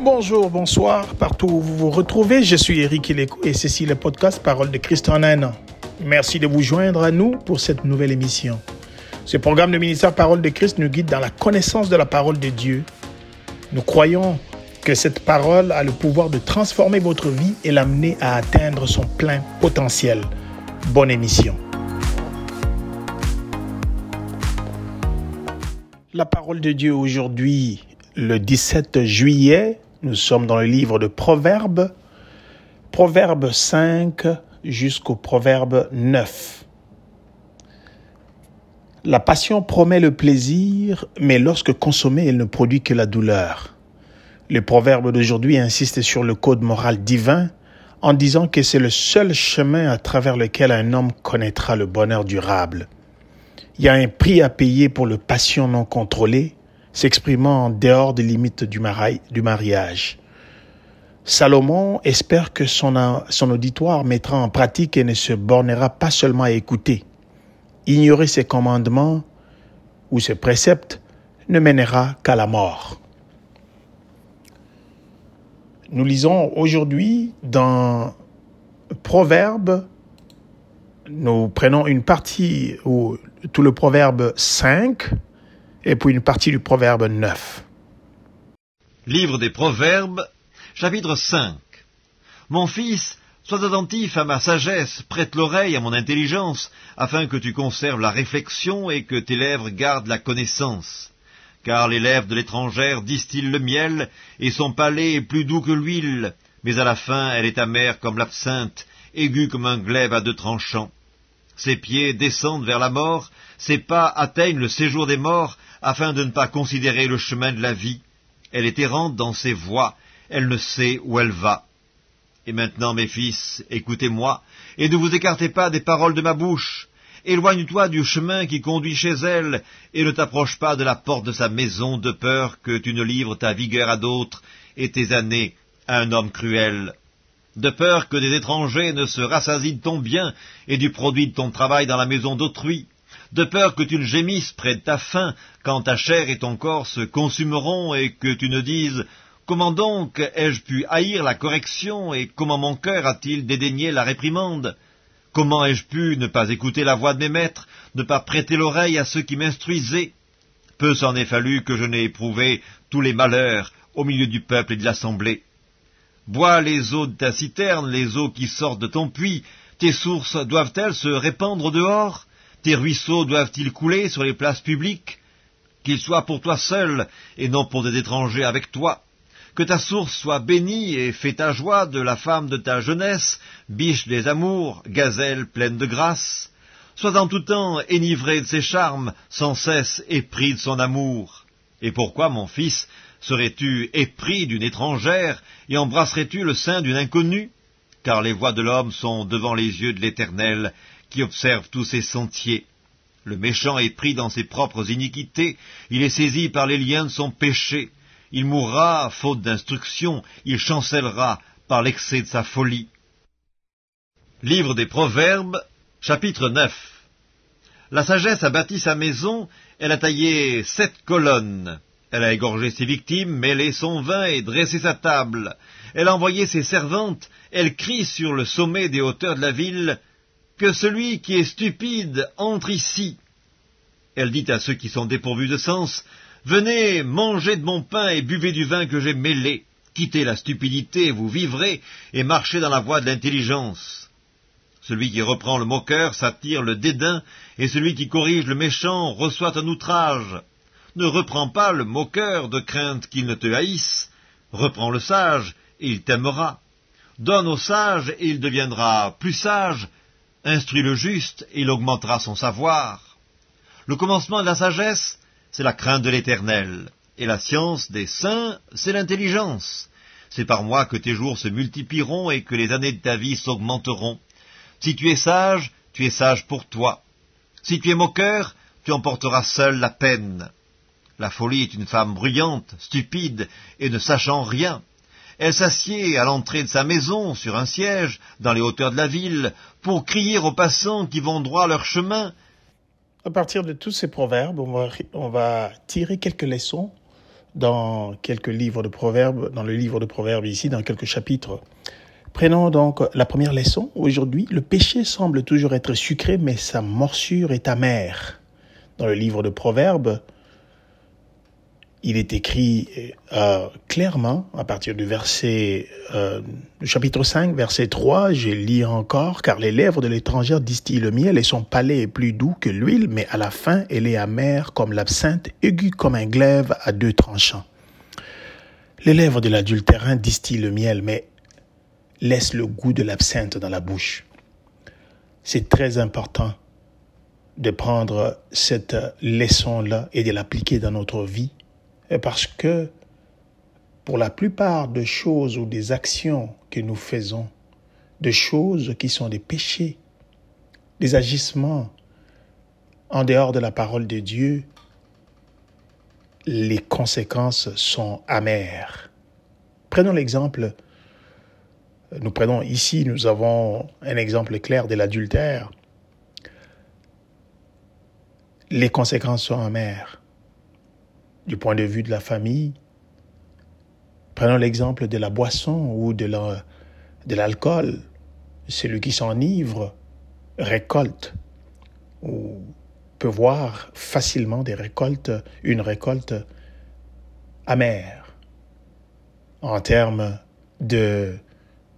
Bonjour, bonsoir, partout où vous vous retrouvez, je suis Eric et ceci est le podcast Parole de Christ en un an. Merci de vous joindre à nous pour cette nouvelle émission. Ce programme de ministère Parole de Christ nous guide dans la connaissance de la parole de Dieu. Nous croyons que cette parole a le pouvoir de transformer votre vie et l'amener à atteindre son plein potentiel. Bonne émission. La parole de Dieu aujourd'hui, le 17 juillet, nous sommes dans le livre de Proverbes, Proverbe 5 jusqu'au Proverbe 9. La passion promet le plaisir, mais lorsque consommée, elle ne produit que la douleur. Le proverbe d'aujourd'hui insiste sur le code moral divin en disant que c'est le seul chemin à travers lequel un homme connaîtra le bonheur durable. Il y a un prix à payer pour le passion non contrôlée, s'exprimant en dehors des limites du, mariage. Salomon espère que son, son auditoire mettra en pratique et ne se bornera pas seulement à écouter. Ignorer ses commandements ou ses préceptes ne mènera qu'à la mort. Nous lisons aujourd'hui dans Proverbe, nous prenons une partie ou tout le Proverbe 5 et puis une partie du Proverbe 9. Livre des Proverbes, chapitre 5. Mon fils, sois attentif à ma sagesse, prête l'oreille à mon intelligence, afin que tu conserves la réflexion et que tes lèvres gardent la connaissance car les lèvres de l'étrangère distillent le miel, et son palais est plus doux que l'huile, mais à la fin elle est amère comme l'absinthe, aiguë comme un glaive à deux tranchants. Ses pieds descendent vers la mort, ses pas atteignent le séjour des morts, afin de ne pas considérer le chemin de la vie. Elle est errante dans ses voies, elle ne sait où elle va. Et maintenant, mes fils, écoutez-moi, et ne vous écartez pas des paroles de ma bouche. Éloigne-toi du chemin qui conduit chez elle, et ne t'approche pas de la porte de sa maison, de peur que tu ne livres ta vigueur à d'autres, et tes années à un homme cruel. De peur que des étrangers ne se rassasient de ton bien, et du produit de ton travail dans la maison d'autrui. De peur que tu ne gémisses près de ta faim, quand ta chair et ton corps se consumeront, et que tu ne dises Comment donc ai-je pu haïr la correction, et comment mon cœur a-t-il dédaigné la réprimande? Comment ai-je pu ne pas écouter la voix de mes maîtres, ne pas prêter l'oreille à ceux qui m'instruisaient? Peu s'en est fallu que je n'ai éprouvé tous les malheurs au milieu du peuple et de l'assemblée. Bois les eaux de ta citerne, les eaux qui sortent de ton puits, tes sources doivent-elles se répandre dehors? Tes ruisseaux doivent-ils couler sur les places publiques? Qu'ils soient pour toi seul, et non pour des étrangers avec toi que ta source soit bénie et fais ta joie de la femme de ta jeunesse, biche des amours, gazelle pleine de grâce. Sois en tout temps enivré de ses charmes, sans cesse épris de son amour. Et pourquoi, mon fils, serais-tu épris d'une étrangère et embrasserais-tu le sein d'une inconnue? Car les voies de l'homme sont devant les yeux de l'Éternel, qui observe tous ses sentiers. Le méchant est pris dans ses propres iniquités, il est saisi par les liens de son péché. Il mourra, faute d'instruction, il chancellera par l'excès de sa folie. Livre des Proverbes, chapitre 9 La sagesse a bâti sa maison, elle a taillé sept colonnes. Elle a égorgé ses victimes, mêlé son vin et dressé sa table. Elle a envoyé ses servantes, elle crie sur le sommet des hauteurs de la ville, Que celui qui est stupide entre ici. Elle dit à ceux qui sont dépourvus de sens, Venez, mangez de mon pain et buvez du vin que j'ai mêlé. Quittez la stupidité, vous vivrez, et marchez dans la voie de l'intelligence. Celui qui reprend le moqueur s'attire le dédain, et celui qui corrige le méchant reçoit un outrage. Ne reprends pas le moqueur de crainte qu'il ne te haïsse. Reprends le sage, et il t'aimera. Donne au sage, et il deviendra plus sage. Instruis le juste, il augmentera son savoir. Le commencement de la sagesse, c'est la crainte de l'Éternel. Et la science des saints, c'est l'intelligence. C'est par moi que tes jours se multiplieront et que les années de ta vie s'augmenteront. Si tu es sage, tu es sage pour toi. Si tu es moqueur, tu emporteras seul la peine. La folie est une femme bruyante, stupide et ne sachant rien. Elle s'assied à l'entrée de sa maison, sur un siège, dans les hauteurs de la ville, pour crier aux passants qui vont droit leur chemin, à partir de tous ces proverbes, on va, tirer quelques leçons dans quelques livres de proverbes, dans le livre de proverbes ici, dans quelques chapitres. Prenons donc la première leçon. Aujourd'hui, le péché semble toujours être sucré, mais sa morsure est amère. Dans le livre de proverbes, il est écrit euh, clairement à partir du verset euh, chapitre 5, verset 3, je lis encore, car les lèvres de l'étrangère distillent le miel et son palais est plus doux que l'huile, mais à la fin elle est amère comme l'absinthe, aiguë comme un glaive à deux tranchants. Les lèvres de l'adultérin distillent le miel, mais laissent le goût de l'absinthe dans la bouche. C'est très important de prendre cette leçon-là et de l'appliquer dans notre vie parce que pour la plupart des choses ou des actions que nous faisons, des choses qui sont des péchés, des agissements en dehors de la parole de Dieu, les conséquences sont amères. Prenons l'exemple, nous prenons ici, nous avons un exemple clair de l'adultère. Les conséquences sont amères du point de vue de la famille. Prenons l'exemple de la boisson ou de l'alcool. Celui qui s'enivre récolte ou peut voir facilement des récoltes, une récolte amère en termes de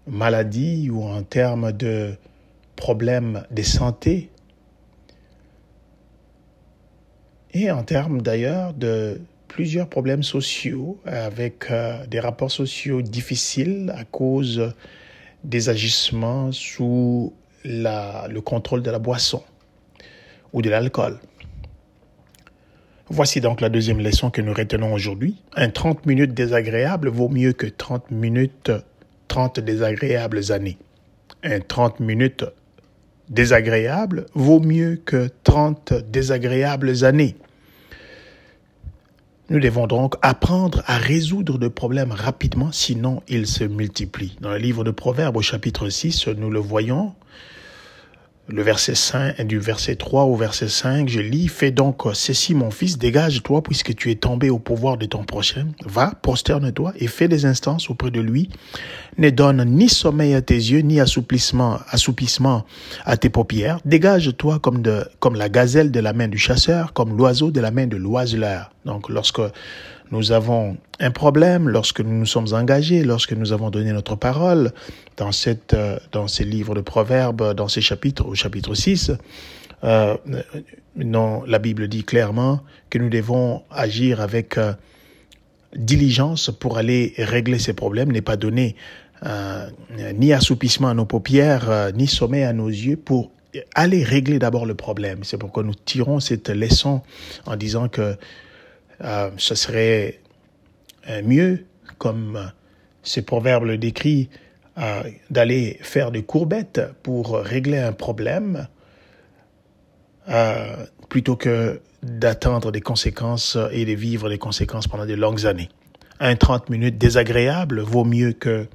maladie ou en termes de problèmes de santé et en termes d'ailleurs de plusieurs problèmes sociaux avec euh, des rapports sociaux difficiles à cause des agissements sous le contrôle de la boisson ou de l'alcool. Voici donc la deuxième leçon que nous retenons aujourd'hui. Un 30 minutes désagréable vaut mieux que 30 minutes, 30 désagréables années. Un 30 minutes désagréable vaut mieux que 30 désagréables années. Nous devons donc apprendre à résoudre des problèmes rapidement, sinon ils se multiplient. Dans le livre de Proverbes au chapitre 6, nous le voyons, le verset 5, du verset 3 au verset 5, je lis, fais donc ceci mon fils, dégage-toi puisque tu es tombé au pouvoir de ton prochain, va, prosterne-toi et fais des instances auprès de lui, ne donne ni sommeil à tes yeux, ni assouplissement, assoupissement à tes paupières, dégage-toi comme comme la gazelle de la main du chasseur, comme l'oiseau de la main de l'oiseleur. Donc lorsque nous avons un problème lorsque nous nous sommes engagés, lorsque nous avons donné notre parole dans, cette, euh, dans ces livres de proverbes, dans ces chapitres, au chapitre 6. Euh, la Bible dit clairement que nous devons agir avec euh, diligence pour aller régler ces problèmes, n'est pas donner ni assoupissement à nos paupières, ni sommeil à nos yeux pour aller régler d'abord le problème. C'est pourquoi nous tirons cette leçon en disant que euh, ce serait euh, mieux, comme euh, ce proverbe le décrit, d'aller faire des courbettes pour régler un problème plutôt que d'attendre des conséquences et de vivre les conséquences pendant de longues années. Un 30 minutes désagréable vaut mieux que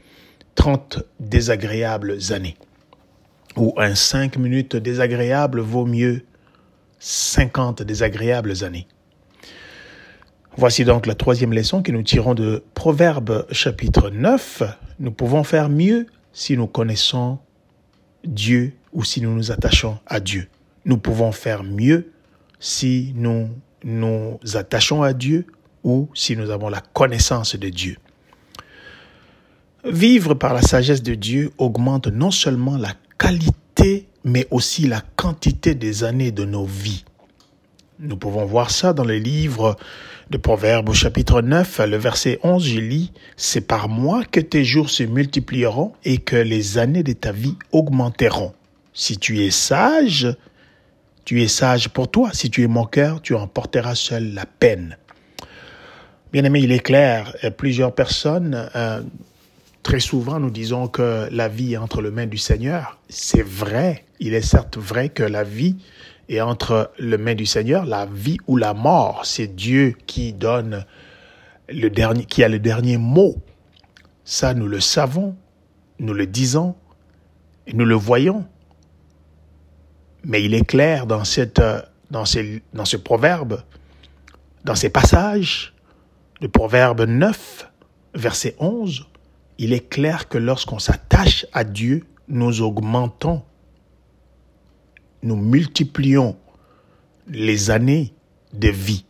30 désagréables années. Ou un 5 minutes désagréable vaut mieux 50 désagréables années. Voici donc la troisième leçon que nous tirons de Proverbe chapitre 9. Nous pouvons faire mieux si nous connaissons Dieu ou si nous nous attachons à Dieu. Nous pouvons faire mieux si nous nous attachons à Dieu ou si nous avons la connaissance de Dieu. Vivre par la sagesse de Dieu augmente non seulement la qualité, mais aussi la quantité des années de nos vies. Nous pouvons voir ça dans le livre de Proverbes au chapitre 9, le verset 11, je lis, C'est par moi que tes jours se multiplieront et que les années de ta vie augmenteront. Si tu es sage, tu es sage pour toi. Si tu es moqueur, tu emporteras seul la peine. Bien aimé, il est clair, plusieurs personnes, euh, très souvent, nous disons que la vie est entre les mains du Seigneur. C'est vrai. Il est certes vrai que la vie et entre les mains du Seigneur, la vie ou la mort, c'est Dieu qui donne le qui a le dernier mot. Ça, nous le savons, nous le disons, nous le voyons. Mais il est clair dans cette, dans ce proverbe, dans ces passages, de Proverbe 9, verset 11, il est clair que lorsqu'on s'attache à Dieu, nous augmentons, nous multiplions les années de vie.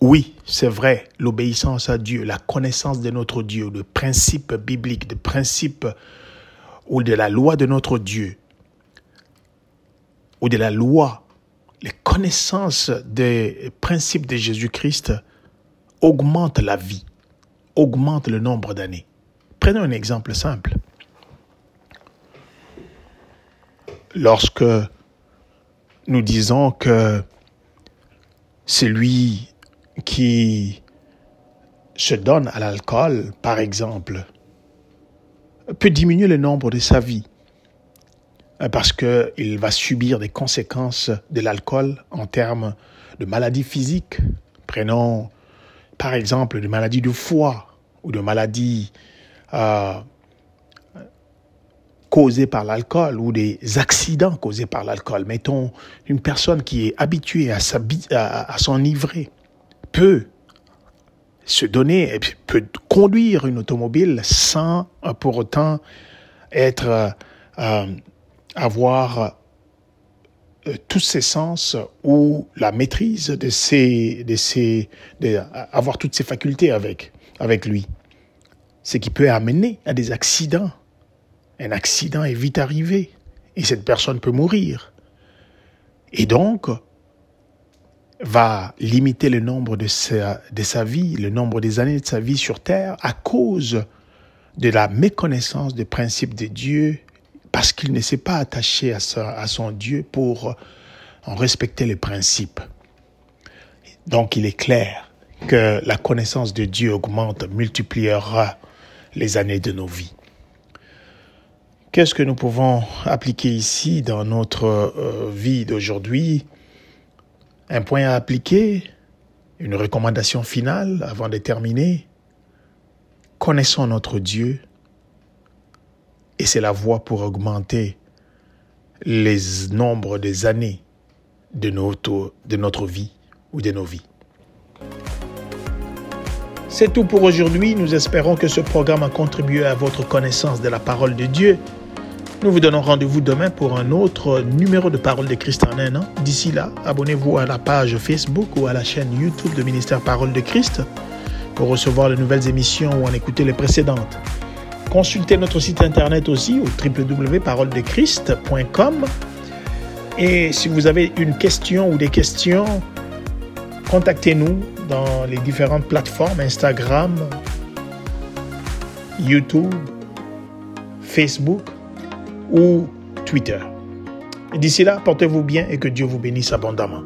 Oui, c'est vrai, l'obéissance à Dieu, la connaissance de notre Dieu, le principe biblique, le principe ou de la loi de notre Dieu, ou de la loi, les connaissances des principes de Jésus-Christ augmentent la vie, augmentent le nombre d'années. Prenons un exemple simple. Lorsque nous disons que celui qui se donne à l'alcool, par exemple, peut diminuer le nombre de sa vie parce qu'il va subir des conséquences de l'alcool en termes de maladies physiques. Prenons par exemple des maladies du foie ou de maladies euh, causées par l'alcool ou des accidents causés par l'alcool. Mettons une personne qui est habituée à, à, s'enivrer peut se donner, peut conduire une automobile sans euh, pour autant être, euh, avoir euh, tous ses sens ou la maîtrise de ses, de ses, avoir toutes ses facultés avec, avec lui. Ce qui peut amener à des accidents. Un accident est vite arrivé et cette personne peut mourir. Et donc, va limiter le nombre de sa, vie, le nombre des années de sa vie sur terre à cause de la méconnaissance des principes de Dieu, parce qu'il ne s'est pas attaché à, à son Dieu pour en respecter les principes. Donc il est clair que la connaissance de Dieu augmente, multipliera les années de nos vies. Qu'est-ce que nous pouvons appliquer ici dans notre euh, vie d'aujourd'hui? Un point à appliquer, une recommandation finale avant de terminer? Connaissons notre Dieu et c'est la voie pour augmenter les nombres des années de notre, de notre vie ou de nos vies. C'est tout pour aujourd'hui. Nous espérons que ce programme a contribué à votre connaissance de la parole de Dieu nous vous donnons rendez-vous demain pour un autre numéro de Parole de Christ en un an. D'ici là, abonnez-vous à la page Facebook ou à la chaîne YouTube de Ministère Parole de Christ pour recevoir les nouvelles émissions ou en écouter les précédentes. Consultez notre site internet aussi au www.paroledechrist.com. Et si vous avez une question ou des questions, contactez-nous dans les différentes plateformes Instagram, YouTube, Facebook ou Twitter. D'ici là, portez-vous bien et que Dieu vous bénisse abondamment.